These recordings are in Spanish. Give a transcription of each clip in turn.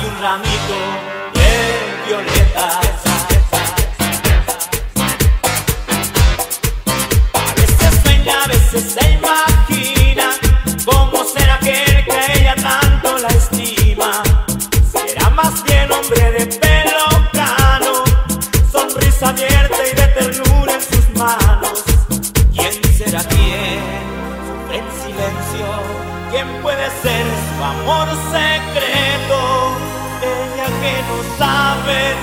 aquí un ramito de violeta. A veces sueña, a veces se imagina cómo será aquel que ella tanto la estima. Será más bien hombre de pelo cano, sonrisa abierta y de ternura en sus manos. ¿Quién será quién? Sufre en silencio. ¿Quién puede ser su amor secreto?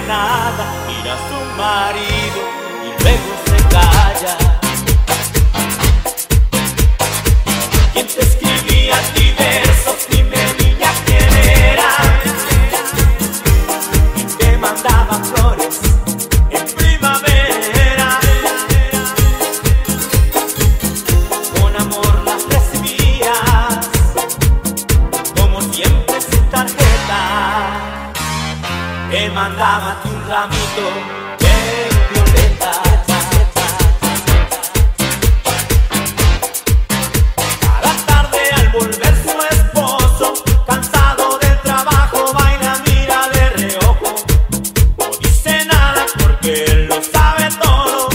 nada, mira a su marido. Mandábate un ramito, de violeta, cada tarde al volver su esposo, cansado del trabajo, baila mira de reojo, no dice nada porque él lo sabe todo,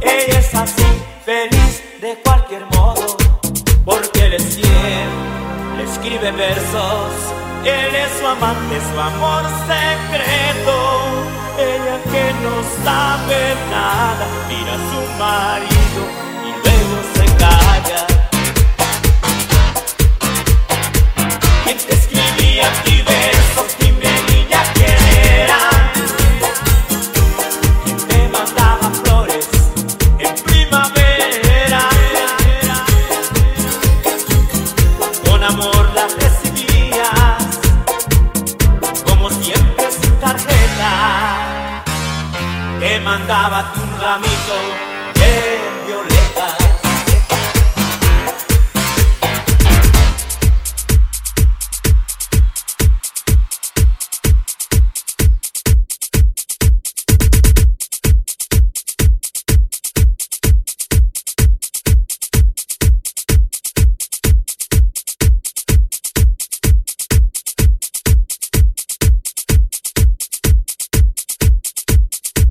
ella es así, feliz de cualquier modo, porque él es ciego, le escribe versos, Él es su amante, su amor se cree. estaba tú.